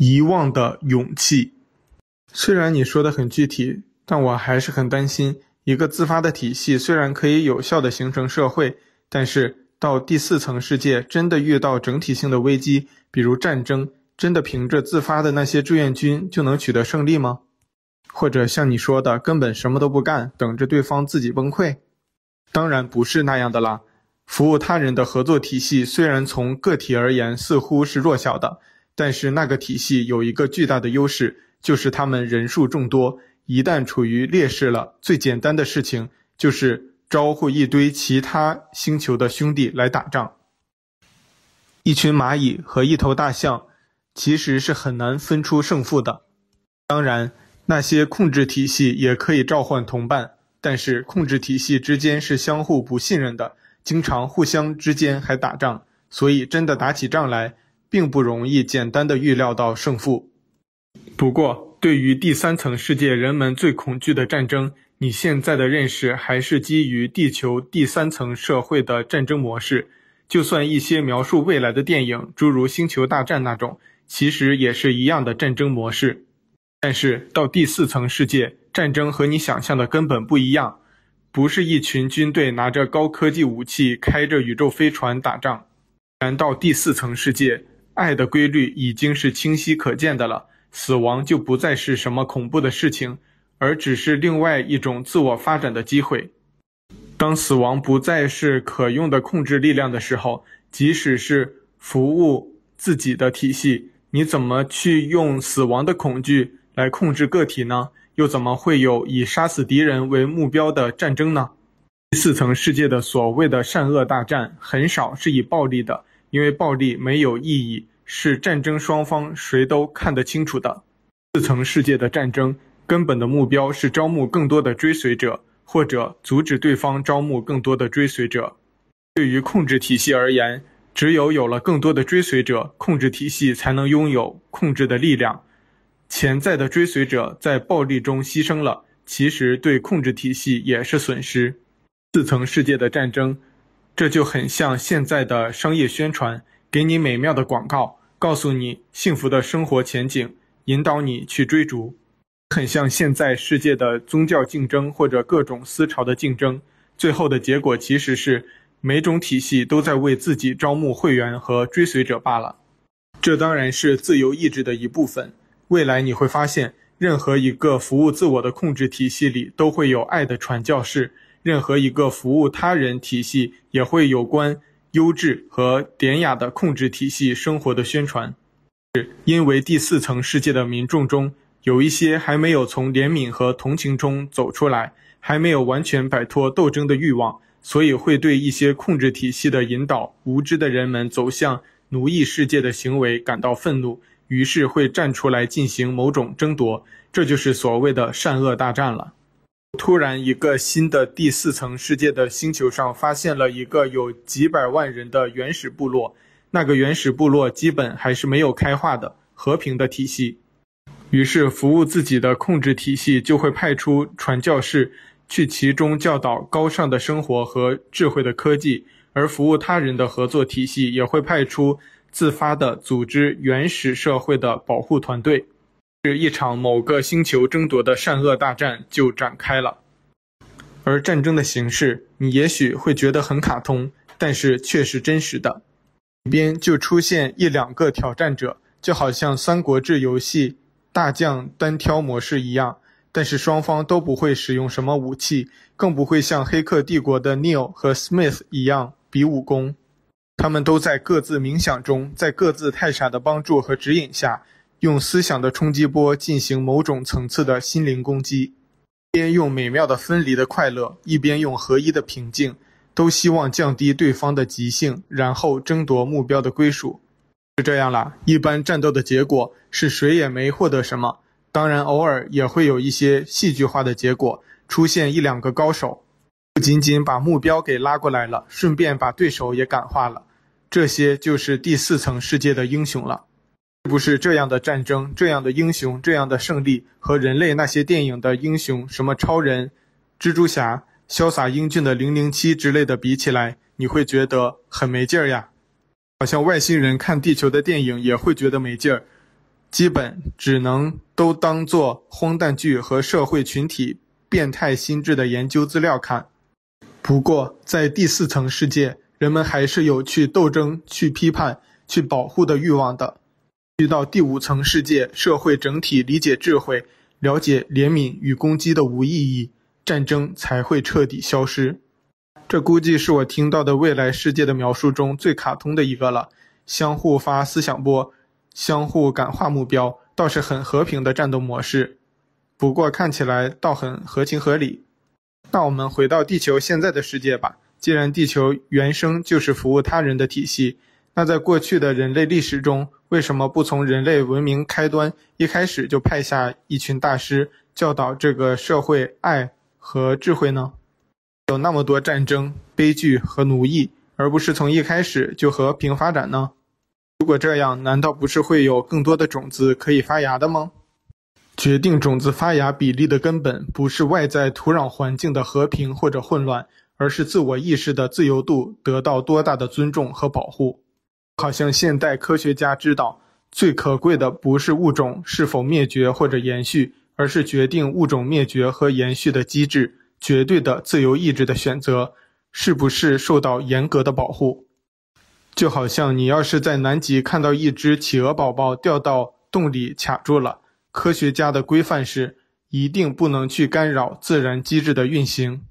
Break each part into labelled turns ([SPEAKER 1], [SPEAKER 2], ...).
[SPEAKER 1] 遗忘的勇气。虽然你说的很具体，但我还是很担心，一个自发的体系虽然可以有效地形成社会，但是到第四层世界真的遇到整体性的危机，比如战争，真的凭着自发的那些志愿军就能取得胜利吗？或者像你说的，根本什么都不干，等着对方自己崩溃？当然不是那样的啦。服务他人的合作体系虽然从个体而言似乎是弱小的，但是那个体系有一个巨大的优势，就是他们人数众多。一旦处于劣势了，最简单的事情就是招呼一堆其他星球的兄弟来打仗。一群蚂蚁和一头大象其实是很难分出胜负的。当然，那些控制体系也可以召唤同伴，但是控制体系之间是相互不信任的。经常互相之间还打仗，所以真的打起仗来，并不容易简单的预料到胜负。不过，对于第三层世界人们最恐惧的战争，你现在的认识还是基于地球第三层社会的战争模式。就算一些描述未来的电影，诸如《星球大战》那种，其实也是一样的战争模式。但是到第四层世界，战争和你想象的根本不一样。不是一群军队拿着高科技武器，开着宇宙飞船打仗。难道第四层世界，爱的规律已经是清晰可见的了？死亡就不再是什么恐怖的事情，而只是另外一种自我发展的机会。当死亡不再是可用的控制力量的时候，即使是服务自己的体系，你怎么去用死亡的恐惧来控制个体呢？又怎么会有以杀死敌人为目标的战争呢？第四层世界的所谓的善恶大战很少是以暴力的，因为暴力没有意义，是战争双方谁都看得清楚的。四层世界的战争根本的目标是招募更多的追随者，或者阻止对方招募更多的追随者。对于控制体系而言，只有有了更多的追随者，控制体系才能拥有控制的力量。潜在的追随者在暴力中牺牲了，其实对控制体系也是损失。四层世界的战争，这就很像现在的商业宣传，给你美妙的广告，告诉你幸福的生活前景，引导你去追逐。很像现在世界的宗教竞争或者各种思潮的竞争，最后的结果其实是每种体系都在为自己招募会员和追随者罢了。这当然是自由意志的一部分。未来你会发现，任何一个服务自我的控制体系里都会有爱的传教士；任何一个服务他人体系也会有关优质和典雅的控制体系生活的宣传。是因为第四层世界的民众中有一些还没有从怜悯和同情中走出来，还没有完全摆脱斗争的欲望，所以会对一些控制体系的引导无知的人们走向奴役世界的行为感到愤怒。于是会站出来进行某种争夺，这就是所谓的善恶大战了。突然，一个新的第四层世界的星球上发现了一个有几百万人的原始部落，那个原始部落基本还是没有开化的和平的体系。于是，服务自己的控制体系就会派出传教士去其中教导高尚的生活和智慧的科技，而服务他人的合作体系也会派出。自发的组织原始社会的保护团队，是一场某个星球争夺的善恶大战就展开了。而战争的形式，你也许会觉得很卡通，但是却是真实的。里边就出现一两个挑战者，就好像《三国志》游戏大将单挑模式一样，但是双方都不会使用什么武器，更不会像《黑客帝国》的 Neo 和 Smith 一样比武功。他们都在各自冥想中，在各自太傻的帮助和指引下，用思想的冲击波进行某种层次的心灵攻击，一边用美妙的分离的快乐，一边用合一的平静，都希望降低对方的极性，然后争夺目标的归属。是这样啦，一般战斗的结果是谁也没获得什么，当然偶尔也会有一些戏剧化的结果，出现一两个高手，不仅仅把目标给拉过来了，顺便把对手也感化了。这些就是第四层世界的英雄了，是不是这样的战争、这样的英雄、这样的胜利，和人类那些电影的英雄，什么超人、蜘蛛侠、潇洒英俊的零零七之类的比起来，你会觉得很没劲儿呀？好像外星人看地球的电影也会觉得没劲儿，基本只能都当做荒诞剧和社会群体变态心智的研究资料看。不过，在第四层世界，人们还是有去斗争、去批判、去保护的欲望的。遇到第五层世界，社会整体理解智慧，了解怜悯与攻击的无意义，战争才会彻底消失。这估计是我听到的未来世界的描述中最卡通的一个了。相互发思想波，相互感化目标，倒是很和平的战斗模式。不过看起来倒很合情合理。那我们回到地球现在的世界吧。既然地球原生就是服务他人的体系，那在过去的人类历史中，为什么不从人类文明开端一开始就派下一群大师教导这个社会爱和智慧呢？有那么多战争、悲剧和奴役，而不是从一开始就和平发展呢？如果这样，难道不是会有更多的种子可以发芽的吗？决定种子发芽比例的根本，不是外在土壤环境的和平或者混乱，而是自我意识的自由度得到多大的尊重和保护。好像现代科学家知道，最可贵的不是物种是否灭绝或者延续，而是决定物种灭绝和延续的机制——绝对的自由意志的选择，是不是受到严格的保护？就好像你要是在南极看到一只企鹅宝宝掉到洞里卡住了，科学家的规范是一定不能去干扰自然机制的运行。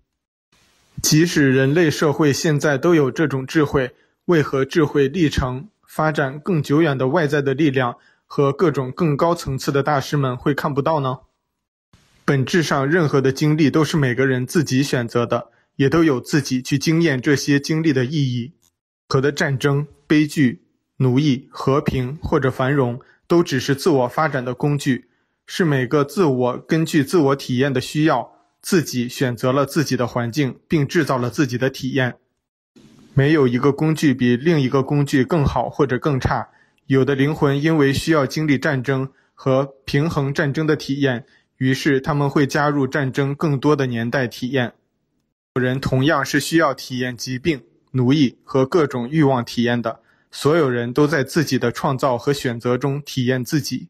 [SPEAKER 1] 即使人类社会现在都有这种智慧。为何智慧历程发展更久远的外在的力量和各种更高层次的大师们会看不到呢？本质上，任何的经历都是每个人自己选择的，也都有自己去经验这些经历的意义。可的战争、悲剧、奴役、和平或者繁荣，都只是自我发展的工具，是每个自我根据自我体验的需要，自己选择了自己的环境，并制造了自己的体验。没有一个工具比另一个工具更好或者更差。有的灵魂因为需要经历战争和平衡战争的体验，于是他们会加入战争更多的年代体验。有人同样是需要体验疾病、奴役和各种欲望体验的。所有人都在自己的创造和选择中体验自己。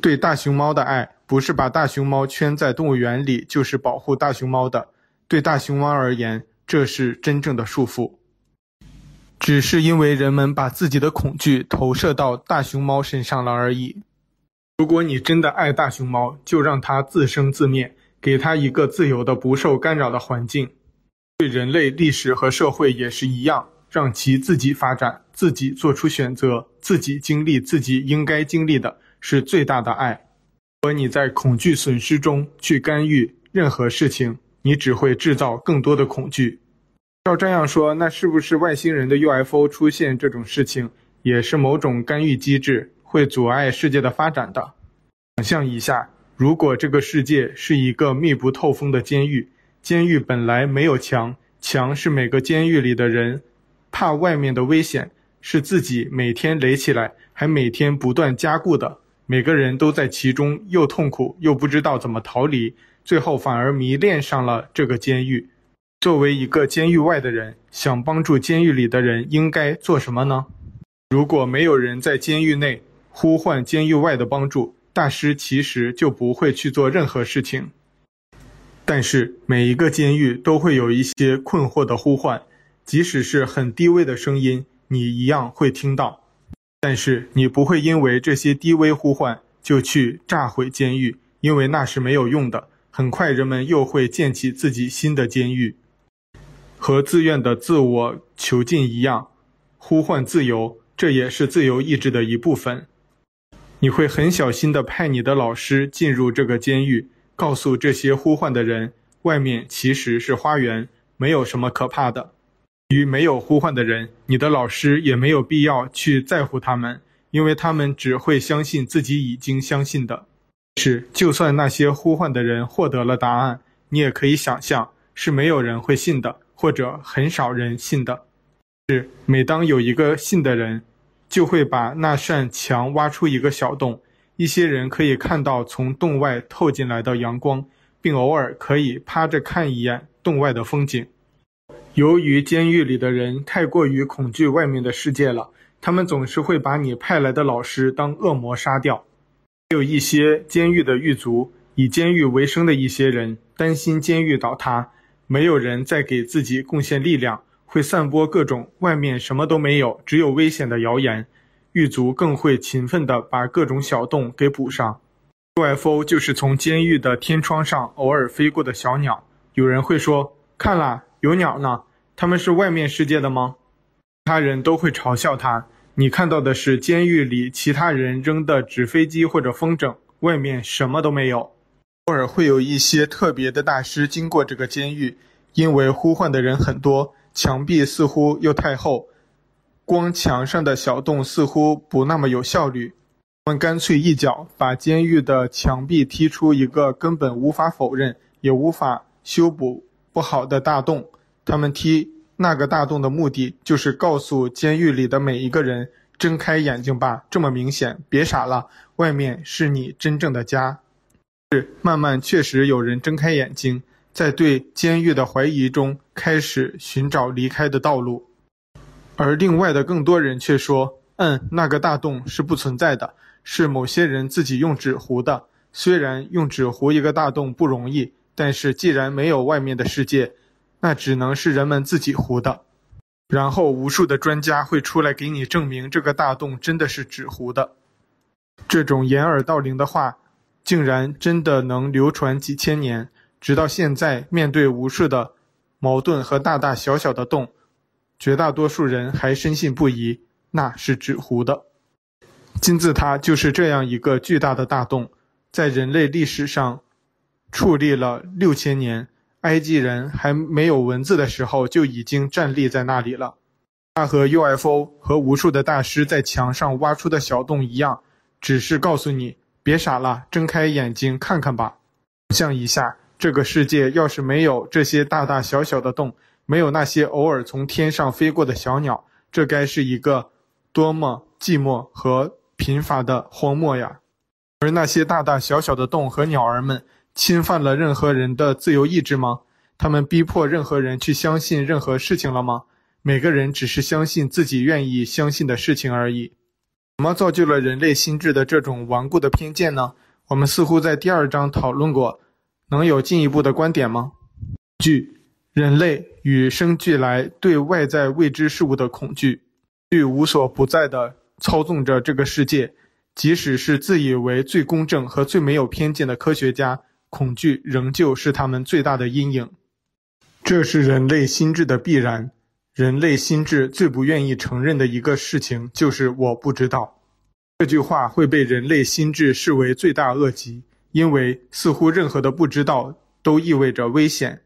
[SPEAKER 1] 对大熊猫的爱，不是把大熊猫圈在动物园里，就是保护大熊猫的。对大熊猫而言，这是真正的束缚。只是因为人们把自己的恐惧投射到大熊猫身上了而已。如果你真的爱大熊猫，就让它自生自灭，给它一个自由的、不受干扰的环境。对人类历史和社会也是一样，让其自己发展，自己做出选择，自己经历自己应该经历的，是最大的爱。如果你在恐惧损失中去干预任何事情，你只会制造更多的恐惧。照这样说，那是不是外星人的 UFO 出现这种事情，也是某种干预机制，会阻碍世界的发展的？想象一下，如果这个世界是一个密不透风的监狱，监狱本来没有墙，墙是每个监狱里的人怕外面的危险，是自己每天垒起来，还每天不断加固的。每个人都在其中，又痛苦又不知道怎么逃离，最后反而迷恋上了这个监狱。作为一个监狱外的人，想帮助监狱里的人，应该做什么呢？如果没有人在监狱内呼唤监狱外的帮助，大师其实就不会去做任何事情。但是每一个监狱都会有一些困惑的呼唤，即使是很低微的声音，你一样会听到。但是你不会因为这些低微呼唤就去炸毁监狱，因为那是没有用的。很快人们又会建起自己新的监狱。和自愿的自我囚禁一样，呼唤自由，这也是自由意志的一部分。你会很小心地派你的老师进入这个监狱，告诉这些呼唤的人，外面其实是花园，没有什么可怕的。与没有呼唤的人，你的老师也没有必要去在乎他们，因为他们只会相信自己已经相信的。是，就算那些呼唤的人获得了答案，你也可以想象，是没有人会信的。或者很少人信的，是每当有一个信的人，就会把那扇墙挖出一个小洞，一些人可以看到从洞外透进来的阳光，并偶尔可以趴着看一眼洞外的风景。由于监狱里的人太过于恐惧外面的世界了，他们总是会把你派来的老师当恶魔杀掉。有一些监狱的狱卒，以监狱为生的一些人，担心监狱倒塌，没有人再给自己贡献力量，会散播各种外面什么都没有，只有危险的谣言。狱卒更会勤奋地把各种小洞给补上。UFO 就是从监狱的天窗上偶尔飞过的小鸟。有人会说：“看啦，有鸟呢，他们是外面世界的吗？”他人都会嘲笑他：“你看到的是监狱里其他人扔的纸飞机或者风筝，外面什么都没有。”偶尔会有一些特别的大师经过这个监狱，因为呼唤的人很多，墙壁似乎又太厚。光墙上的小洞似乎不那么有效率，他们干脆一脚把监狱的墙壁踢出一个根本无法否认也无法修补不好的大洞。他们踢那个大洞的目的，就是告诉监狱里的每一个人：睁开眼睛吧，这么明显，别傻了，外面是你真正的家。慢慢确实有人睁开眼睛，在对监狱的怀疑中开始寻找离开的道路。而另外的更多人却说：“嗯，那个大洞是不存在的，是某些人自己用纸糊的。虽然用纸糊一个大洞不容易，但是既然没有外面的世界，那只能是人们自己糊的。然后无数的专家会出来给你证明这个大洞真的是纸糊的。这种掩耳盗铃的话，竟然真的能流传几千年，直到现在，面对无数的矛盾和大大小小的洞。”绝大多数人还深信不疑，那是纸糊的。金字塔就是这样一个巨大的大洞，在人类历史上矗立了六千年。埃及人还没有文字的时候就已经站立在那里了。它和 UFO 和无数的大师在墙上挖出的小洞一样，只是告诉你别傻了，睁开眼睛看看吧。想象一下，这个世界要是没有这些大大小小的洞。没有那些偶尔从天上飞过的小鸟，这该是一个多么寂寞和贫乏的荒漠呀！而那些大大小小的洞和鸟儿们，侵犯了任何人的自由意志吗？他们逼迫任何人去相信任何事情了吗？每个人只是相信自己愿意相信的事情而已。什么造就了人类心智的这种顽固的偏见呢？我们似乎在第二章讨论过，能有进一步的观点吗？惧。人类与生俱来对外在未知事物的恐惧，惧无所不在地操纵着这个世界。即使是自以为最公正和最没有偏见的科学家，恐惧仍旧是他们最大的阴影。这是人类心智的必然。人类心智最不愿意承认的一个事情就是“我不知道”。这句话会被人类心智视为罪大恶极，因为似乎任何的不知道都意味着危险。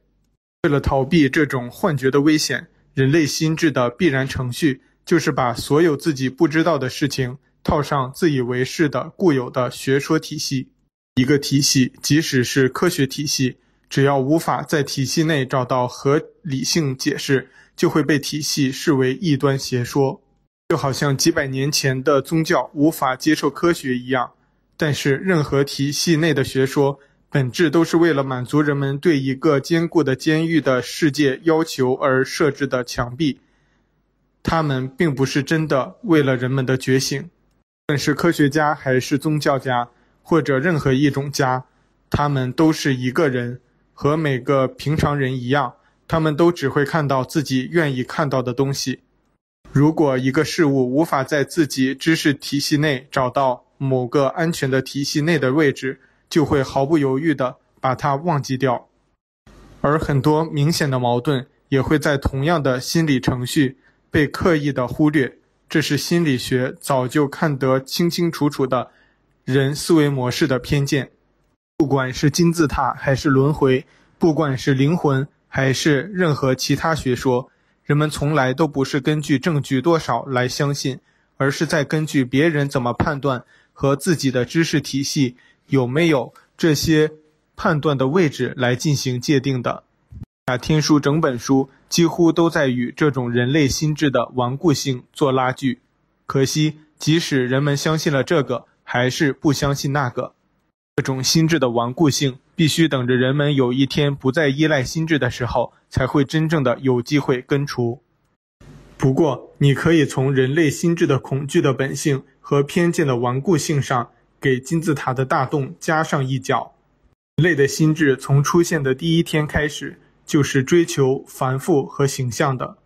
[SPEAKER 1] 为了逃避这种幻觉的危险，人类心智的必然程序就是把所有自己不知道的事情套上自以为是的固有的学说体系。一个体系，即使是科学体系，只要无法在体系内找到合理性解释，就会被体系视为异端邪说。就好像几百年前的宗教无法接受科学一样。但是，任何体系内的学说，本质都是为了满足人们对一个坚固的监狱的世界要求而设置的墙壁，他们并不是真的为了人们的觉醒。无论是科学家还是宗教家，或者任何一种家，他们都是一个人，和每个平常人一样，他们都只会看到自己愿意看到的东西。如果一个事物无法在自己知识体系内找到某个安全的体系内的位置，就会毫不犹豫地把它忘记掉，而很多明显的矛盾也会在同样的心理程序被刻意的忽略。这是心理学早就看得清清楚楚的人思维模式的偏见。不管是金字塔还是轮回，不管是灵魂还是任何其他学说，人们从来都不是根据证据多少来相信，而是在根据别人怎么判断和自己的知识体系。有没有这些判断的位置来进行界定的？《天书》整本书几乎都在与这种人类心智的顽固性做拉锯。可惜，即使人们相信了这个，还是不相信那个。这种心智的顽固性，必须等着人们有一天不再依赖心智的时候，才会真正的有机会根除。不过，你可以从人类心智的恐惧的本性和偏见的顽固性上。给金字塔的大洞加上一脚。人类的心智从出现的第一天开始，就是追求繁复和形象的。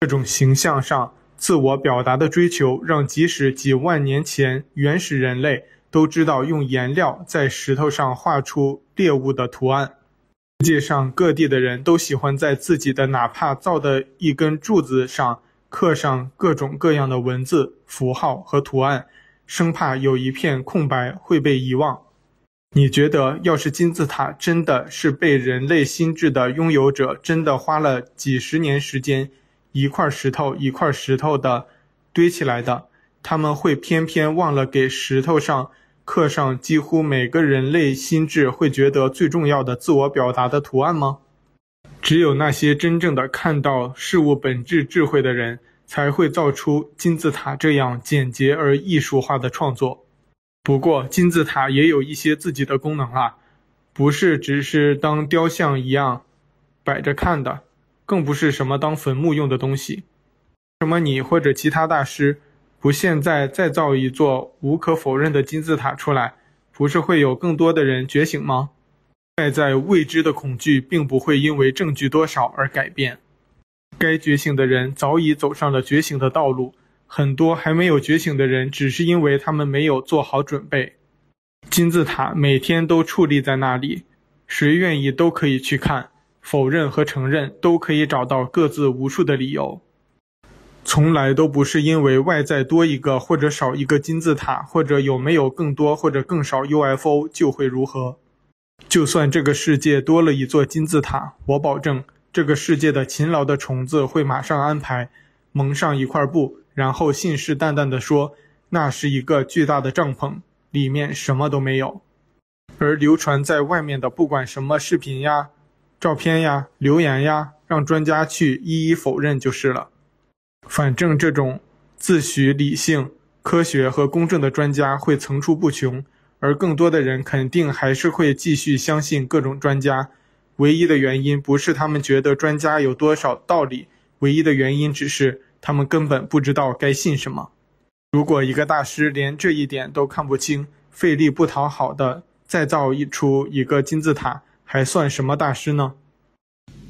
[SPEAKER 1] 这种形象上自我表达的追求，让即使几万年前原始人类都知道用颜料在石头上画出猎物的图案。世界上各地的人都喜欢在自己的哪怕造的一根柱子上刻上各种各样的文字、符号和图案，生怕有一片空白会被遗忘。你觉得，要是金字塔真的是被人类心智的拥有者真的花了几十年时间，一块石头一块石头的堆起来的，他们会偏偏忘了给石头上刻上几乎每个人类心智会觉得最重要的自我表达的图案吗？只有那些真正的看到事物本质智慧的人，才会造出金字塔这样简洁而艺术化的创作。不过，金字塔也有一些自己的功能啦，不是只是当雕像一样摆着看的，更不是什么当坟墓用的东西。什么你或者其他大师？不，现在再造一座无可否认的金字塔出来，不是会有更多的人觉醒吗？外在未知的恐惧并不会因为证据多少而改变。该觉醒的人早已走上了觉醒的道路，很多还没有觉醒的人，只是因为他们没有做好准备。金字塔每天都矗立在那里，谁愿意都可以去看，否认和承认都可以找到各自无数的理由。从来都不是因为外在多一个或者少一个金字塔，或者有没有更多或者更少 UFO 就会如何。就算这个世界多了一座金字塔，我保证这个世界的勤劳的虫子会马上安排蒙上一块布，然后信誓旦旦地说那是一个巨大的帐篷，里面什么都没有。而流传在外面的不管什么视频呀、照片呀、留言呀，让专家去一一否认就是了。反正这种自诩理性、科学和公正的专家会层出不穷，而更多的人肯定还是会继续相信各种专家。唯一的原因不是他们觉得专家有多少道理，唯一的原因只是他们根本不知道该信什么。如果一个大师连这一点都看不清，费力不讨好的再造一出一个金字塔，还算什么大师呢？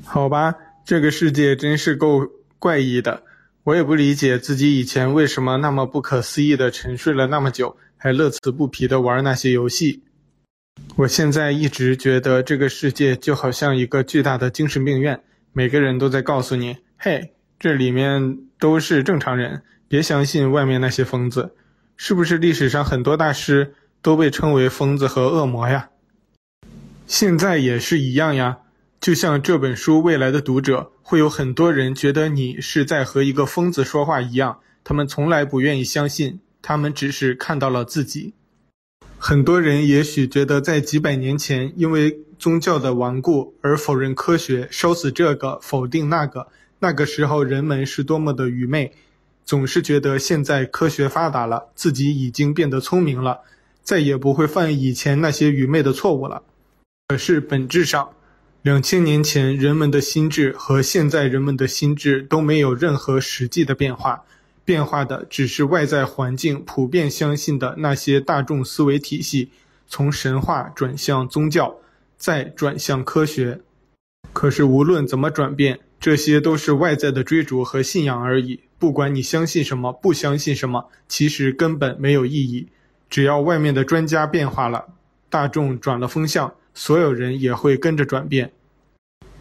[SPEAKER 1] 好吧，这个世界真是够怪异的。我也不理解自己以前为什么那么不可思议地沉睡了那么久，还乐此不疲地玩那些游戏。我现在一直觉得这个世界就好像一个巨大的精神病院，每个人都在告诉你：“嘿，这里面都是正常人，别相信外面那些疯子。”是不是历史上很多大师都被称为疯子和恶魔呀？现在也是一样呀。就像这本书未来的读者，会有很多人觉得你是在和一个疯子说话一样，他们从来不愿意相信，他们只是看到了自己。很多人也许觉得，在几百年前，因为宗教的顽固而否认科学，烧死这个，否定那个，那个时候人们是多么的愚昧，总是觉得现在科学发达了，自己已经变得聪明了，再也不会犯以前那些愚昧的错误了。可是本质上，两千年前人们的心智和现在人们的心智都没有任何实际的变化，变化的只是外在环境普遍相信的那些大众思维体系，从神话转向宗教，再转向科学。可是无论怎么转变，这些都是外在的追逐和信仰而已。不管你相信什么，不相信什么，其实根本没有意义。只要外面的专家变化了，大众转了风向。所有人也会跟着转变。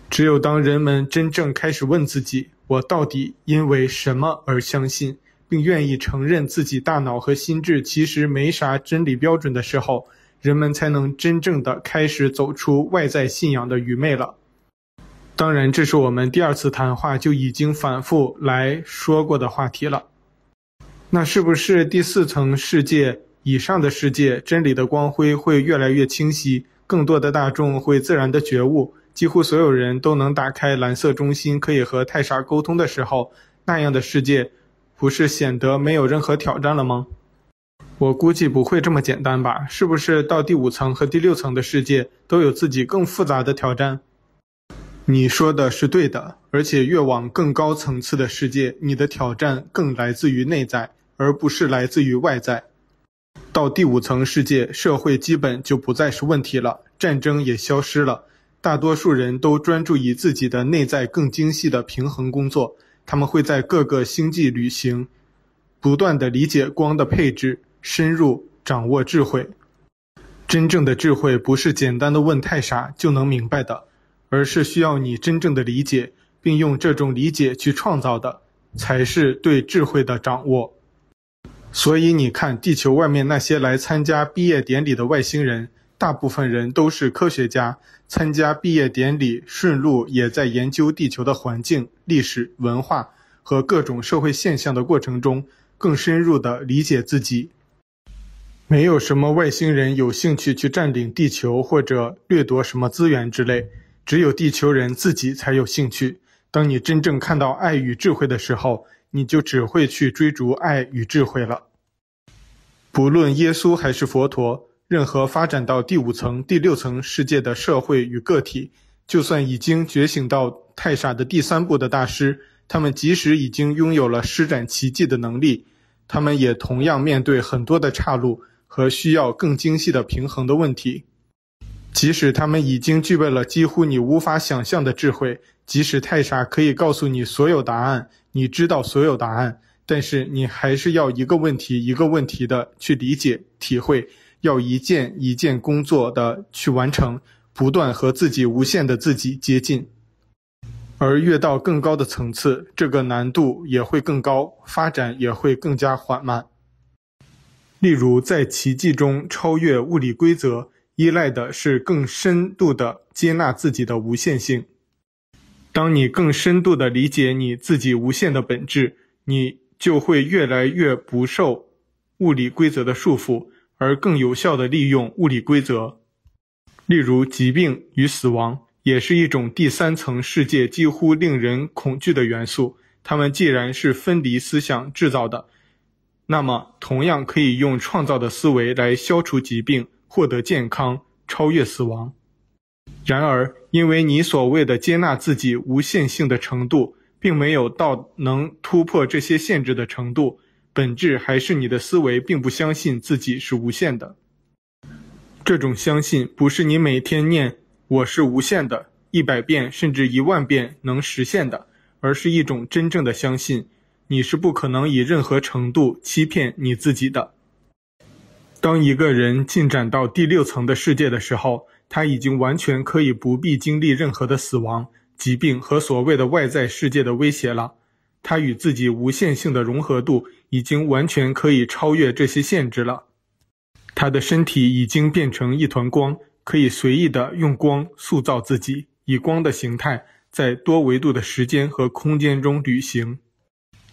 [SPEAKER 1] 只有当人们真正开始问自己：“我到底因为什么而相信？”并愿意承认自己大脑和心智其实没啥真理标准的时候，人们才能真正的开始走出外在信仰的愚昧了。当然，这是我们第二次谈话就已经反复来说过的话题了。那是不是第四层世界以上的世界，真理的光辉会越来越清晰？更多的大众会自然的觉悟，几乎所有人都能打开蓝色中心，可以和太傻沟通的时候，那样的世界，不是显得没有任何挑战了吗？我估计不会这么简单吧？是不是到第五层和第六层的世界都有自己更复杂的挑战？你说的是对的，而且越往更高层次的世界，你的挑战更来自于内在，而不是来自于外在。到第五层世界，社会基本就不再是问题了，战争也消失了，大多数人都专注于自己的内在更精细的平衡工作。他们会在各个星际旅行，不断地理解光的配置，深入掌握智慧。真正的智慧不是简单的问太傻就能明白的，而是需要你真正的理解，并用这种理解去创造的，才是对智慧的掌握。所以你看，地球外面那些来参加毕业典礼的外星人，大部分人都是科学家。参加毕业典礼，顺路也在研究地球的环境、历史、文化和各种社会现象的过程中，更深入地理解自己。没有什么外星人有兴趣去占领地球或者掠夺什么资源之类，只有地球人自己才有兴趣。当你真正看到爱与智慧的时候，你就只会去追逐爱与智慧了。不论耶稣还是佛陀。任何发展到第五层、第六层世界的社会与个体，就算已经觉醒到太傻的第三步的大师，他们即使已经拥有了施展奇迹的能力，他们也同样面对很多的岔路和需要更精细的平衡的问题。即使他们已经具备了几乎你无法想象的智慧，即使太傻可以告诉你所有答案，你知道所有答案，但是你还是要一个问题一个问题的去理解、体会。要一件一件工作的去完成，不断和自己无限的自己接近，而越到更高的层次，这个难度也会更高，发展也会更加缓慢。例如，在奇迹中超越物理规则，依赖的是更深度的接纳自己的无限性。当你更深度的理解你自己无限的本质，你就会越来越不受物理规则的束缚。而更有效地利用物理规则，例如疾病与死亡，也是一种第三层世界几乎令人恐惧的元素。它们既然是分离思想制造的，那么同样可以用创造的思维来消除疾病、获得健康、超越死亡。然而，因为你所谓的接纳自己无限性的程度，并没有到能突破这些限制的程度。本质还是你的思维并不相信自己是无限的。这种相信不是你每天念“我是无限的”一百遍甚至一万遍能实现的，而是一种真正的相信。你是不可能以任何程度欺骗你自己的。当一个人进展到第六层的世界的时候，他已经完全可以不必经历任何的死亡、疾病和所谓的外在世界的威胁了。他与自己无限性的融合度已经完全可以超越这些限制了。他的身体已经变成一团光，可以随意的用光塑造自己，以光的形态在多维度的时间和空间中旅行。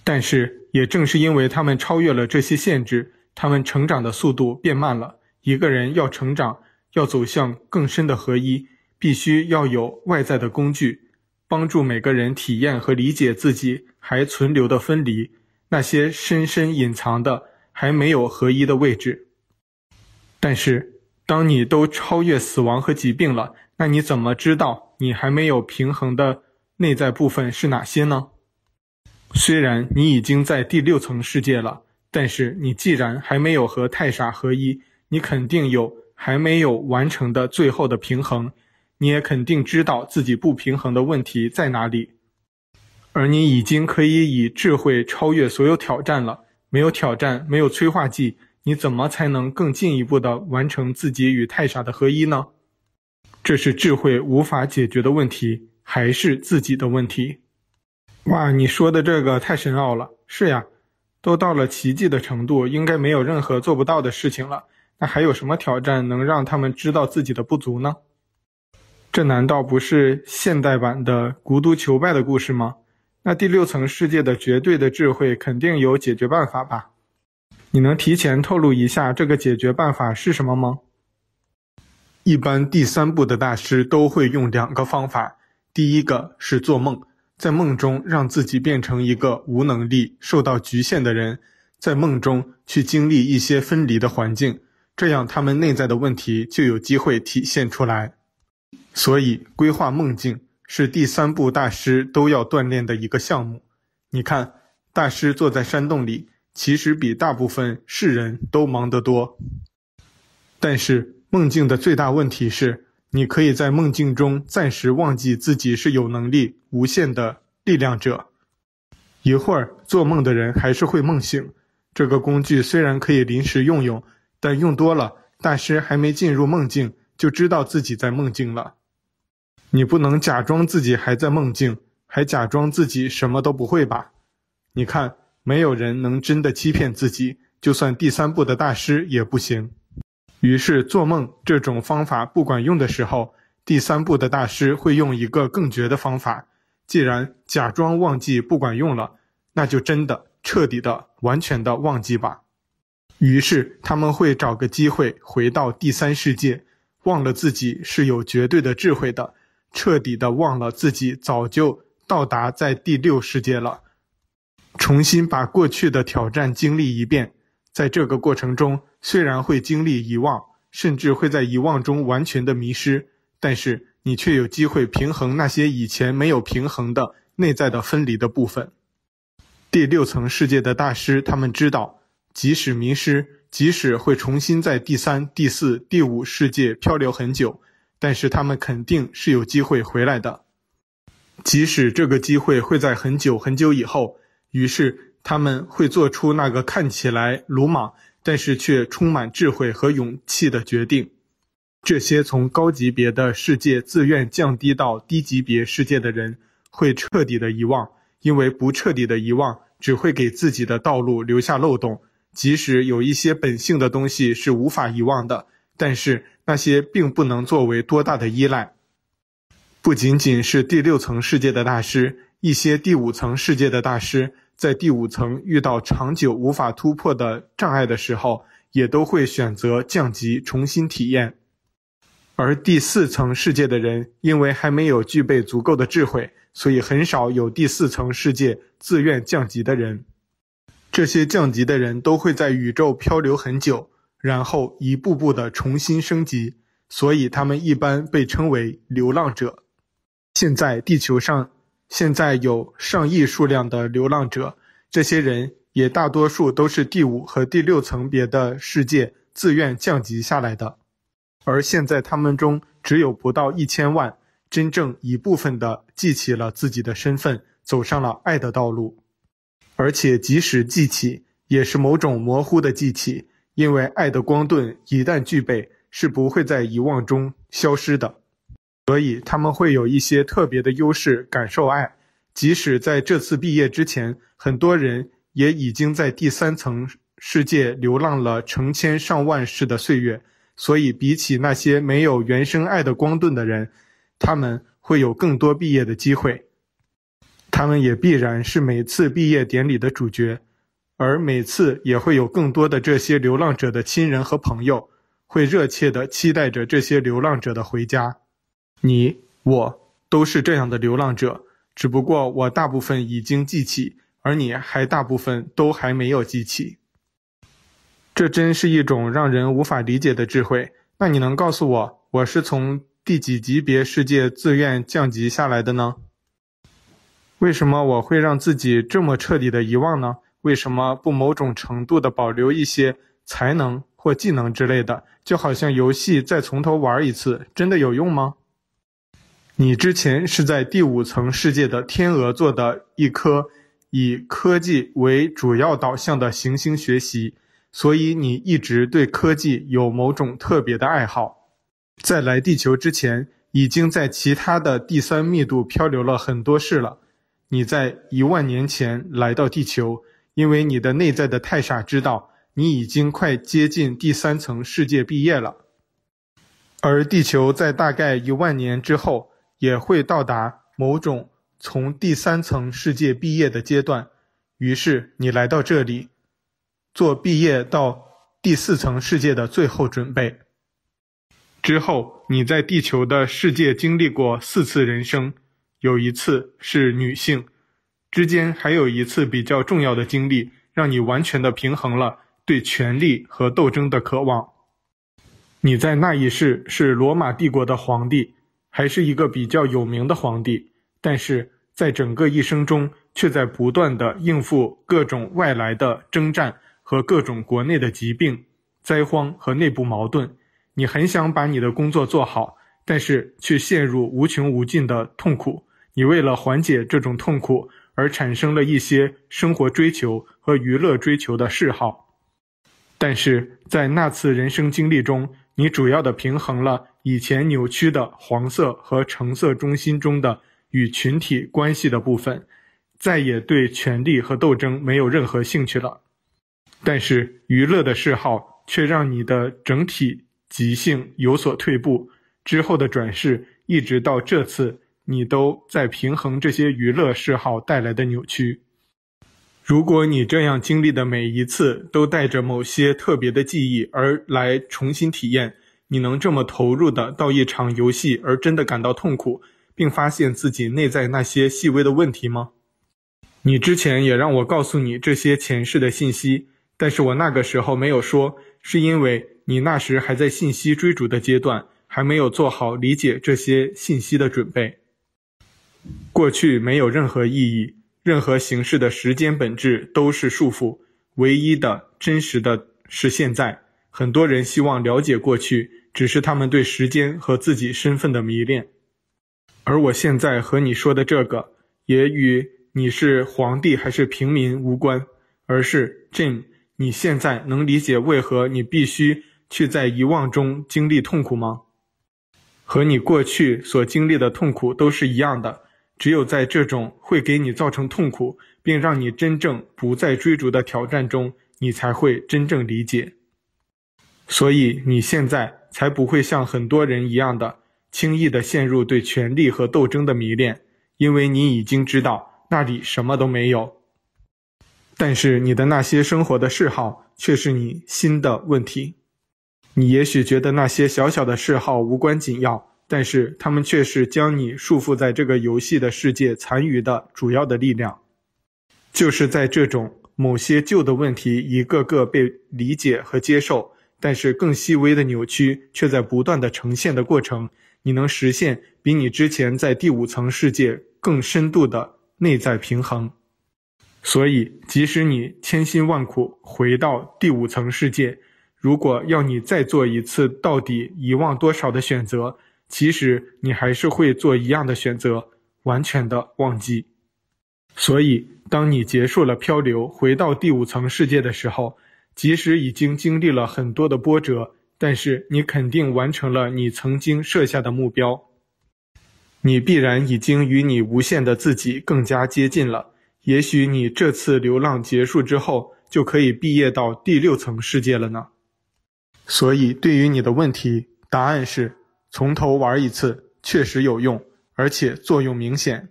[SPEAKER 1] 但是，也正是因为他们超越了这些限制，他们成长的速度变慢了。一个人要成长，要走向更深的合一，必须要有外在的工具。帮助每个人体验和理解自己还存留的分离，那些深深隐藏的还没有合一的位置。但是，当你都超越死亡和疾病了，那你怎么知道你还没有平衡的内在部分是哪些呢？虽然你已经在第六层世界了，但是你既然还没有和太傻合一，你肯定有还没有完成的最后的平衡。你也肯定知道自己不平衡的问题在哪里，而你已经可以以智慧超越所有挑战了。没有挑战，没有催化剂，你怎么才能更进一步的完成自己与太傻的合一呢？这是智慧无法解决的问题，还是自己的问题？哇，你说的这个太深奥了。是呀，都到了奇迹的程度，应该没有任何做不到的事情了。那还有什么挑战能让他们知道自己的不足呢？这难道不是现代版的孤独求败的故事吗？那第六层世界的绝对的智慧肯定有解决办法吧？你能提前透露一下这个解决办法是什么吗？一般第三步的大师都会用两个方法，第一个是做梦，在梦中让自己变成一个无能力、受到局限的人，在梦中去经历一些分离的环境，这样他们内在的问题就有机会体现出来。所以，规划梦境是第三步大师都要锻炼的一个项目。你看，大师坐在山洞里，其实比大部分世人都忙得多。但是梦境的最大问题是，你可以在梦境中暂时忘记自己是有能力、无限的力量者。一会儿做梦的人还是会梦醒。这个工具虽然可以临时用用，但用多了，大师还没进入梦境，就知道自己在梦境了。你不能假装自己还在梦境，还假装自己什么都不会吧？你看，没有人能真的欺骗自己，就算第三部的大师也不行。于是做梦这种方法不管用的时候，第三部的大师会用一个更绝的方法。既然假装忘记不管用了，那就真的彻底的、完全的忘记吧。于是他们会找个机会回到第三世界，忘了自己是有绝对的智慧的。彻底的忘了自己早就到达在第六世界了，重新把过去的挑战经历一遍。在这个过程中，虽然会经历遗忘，甚至会在遗忘中完全的迷失，但是你却有机会平衡那些以前没有平衡的内在的分离的部分。第六层世界的大师，他们知道，即使迷失，即使会重新在第三、第四、第五世界漂流很久。但是他们肯定是有机会回来的，即使这个机会会在很久很久以后。于是他们会做出那个看起来鲁莽，但是却充满智慧和勇气的决定。这些从高级别的世界自愿降低到低级别世界的人，会彻底的遗忘，因为不彻底的遗忘只会给自己的道路留下漏洞。即使有一些本性的东西是无法遗忘的，但是。那些并不能作为多大的依赖。不仅仅是第六层世界的大师，一些第五层世界的大师，在第五层遇到长久无法突破的障碍的时候，也都会选择降级重新体验。而第四层世界的人，因为还没有具备足够的智慧，所以很少有第四层世界自愿降级的人。这些降级的人都会在宇宙漂流很久。然后一步步的重新升级，所以他们一般被称为流浪者。现在地球上现在有上亿数量的流浪者，这些人也大多数都是第五和第六层别的世界自愿降级下来的，而现在他们中只有不到一千万，真正一部分的记起了自己的身份，走上了爱的道路，而且即使记起，也是某种模糊的记起。因为爱的光盾一旦具备，是不会在遗忘中消失的，所以他们会有一些特别的优势，感受爱。即使在这次毕业之前，很多人也已经在第三层世界流浪了成千上万世的岁月，所以比起那些没有原生爱的光盾的人，他们会有更多毕业的机会。他们也必然是每次毕业典礼的主角。而每次也会有更多的这些流浪者的亲人和朋友，会热切地期待着这些流浪者的回家。你我都是这样的流浪者，只不过我大部分已经记起，而你还大部分都还没有记起。这真是一种让人无法理解的智慧。那你能告诉我，我是从第几级别世界自愿降级下来的呢？为什么我会让自己这么彻底的遗忘呢？为什么不某种程度的保留一些才能或技能之类的？就好像游戏再从头玩一次，真的有用吗？你之前是在第五层世界的天鹅座的一颗以科技为主要导向的行星学习，所以你一直对科技有某种特别的爱好。在来地球之前，已经在其他的第三密度漂流了很多世了。你在一万年前来到地球。因为你的内在的太傻知道，你已经快接近第三层世界毕业了，而地球在大概一万年之后也会到达某种从第三层世界毕业的阶段，于是你来到这里，做毕业到第四层世界的最后准备。之后你在地球的世界经历过四次人生，有一次是女性。之间还有一次比较重要的经历，让你完全的平衡了对权力和斗争的渴望。你在那一世是罗马帝国的皇帝，还是一个比较有名的皇帝。但是在整个一生中，却在不断的应付各种外来的征战和各种国内的疾病、灾荒和内部矛盾。你很想把你的工作做好，但是却陷入无穷无尽的痛苦。你为了缓解这种痛苦，而产生了一些生活追求和娱乐追求的嗜好。但是在那次人生经历中，你主要的平衡了以前扭曲的黄色和橙色中心中的。与群体关系的部分，再也对权力和斗争没有任何兴趣了。但是娱乐的嗜好却让你的整体极性有所退步。之后的转世，一直到这次，你都在平衡这些娱乐嗜好带来的扭曲。如果你这样经历的每一次都带着某些特别的记忆而来重新体验，你能这么投入的到一场游戏而真的感到痛苦？并发现自己内在那些细微的问题吗？你之前也让我告诉你这些前世的信息，但是我那个时候没有说，是因为你那时还在信息追逐的阶段，还没有做好理解这些信息的准备。过去没有任何意义，任何形式的时间本质都是束缚，唯一的真实的是现在。很多人希望了解过去，只是他们对时间和自己身份的迷恋。而我现在和你说的这个，也与你是皇帝还是平民无关，而是 Jim，你现在能理解为何你必须去在遗忘中经历痛苦吗？和你过去所经历的痛苦都是一样的，只有在这种会给你造成痛苦，并让你真正不再追逐的挑战中，你才会真正理解。所以你现在才不会像很多人一样的。轻易的陷入对权力和斗争的迷恋，因为你已经知道那里什么都没有。但是你的那些生活的嗜好却是你新的问题。你也许觉得那些小小的嗜好无关紧要，但是他们却是将你束缚在这个游戏的世界残余的主要的力量。就是在这种某些旧的问题一个个被理解和接受，但是更细微的扭曲却在不断地呈现的过程。你能实现比你之前在第五层世界更深度的内在平衡，所以即使你千辛万苦回到第五层世界，如果要你再做一次到底遗忘多少的选择，其实你还是会做一样的选择，完全的忘记。所以，当你结束了漂流，回到第五层世界的时候，即使已经经历了很多的波折。但是你肯定完成了你曾经设下的目标，你必然已经与你无限的自己更加接近了。也许你这次流浪结束之后，就可以毕业到第六层世界了呢。所以，对于你的问题，答案是从头玩一次，确实有用，而且作用明显。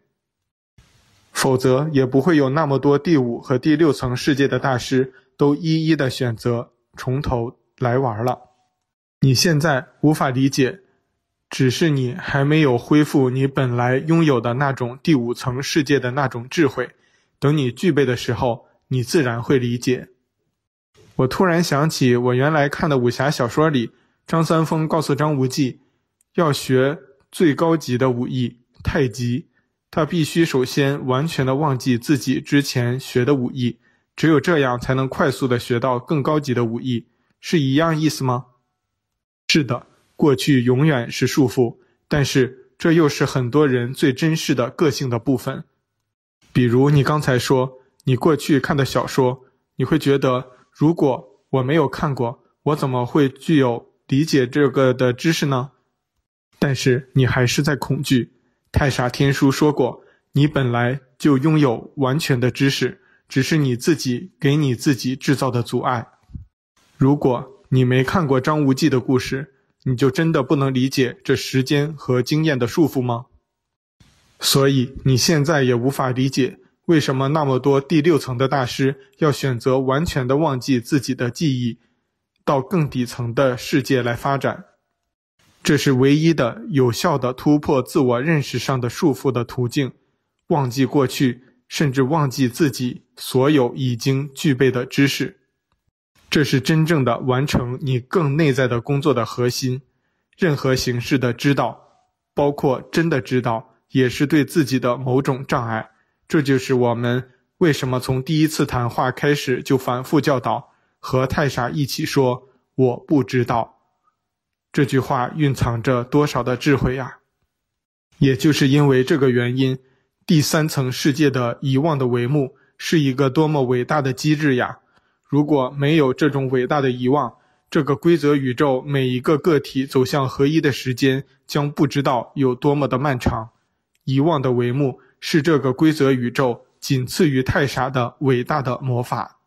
[SPEAKER 1] 否则，也不会有那么多第五和第六层世界的大师都一一的选择从头来玩了。你现在无法理解，只是你还没有恢复你本来拥有的那种第五层世界的那种智慧。等你具备的时候，你自然会理解。我突然想起我原来看的武侠小说里，张三丰告诉张无忌，要学最高级的武艺太极，他必须首先完全的忘记自己之前学的武艺，只有这样才能快速的学到更高级的武艺，是一样意思吗？是的，过去永远是束缚，但是这又是很多人最真实的个性的部分。比如你刚才说，你过去看的小说，你会觉得，如果我没有看过，我怎么会具有理解这个的知识呢？但是你还是在恐惧。太傻天书说过，你本来就拥有完全的知识，只是你自己给你自己制造的阻碍。如果你没看过张无忌的故事，你就真的不能理解这时间和经验的束缚吗？所以你现在也无法理解为什么那么多第六层的大师要选择完全的忘记自己的记忆，到更底层的世界来发展。这是唯一的有效的突破自我认识上的束缚的途径，忘记过去，甚至忘记自己所有已经具备的知识。这是真正的完成你更内在的工作的核心。任何形式的知道，包括真的知道，也是对自己的某种障碍。这就是我们为什么从第一次谈话开始就反复教导和太傻一起说“我不知道”。这句话蕴藏着多少的智慧呀！也就是因为这个原因，第三层世界的遗忘的帷幕是一个多么伟大的机制呀！如果没有这种伟大的遗忘，这个规则宇宙每一个个体走向合一的时间将不知道有多么的漫长。遗忘的帷幕是这个规则宇宙仅次于太傻的伟大的魔法。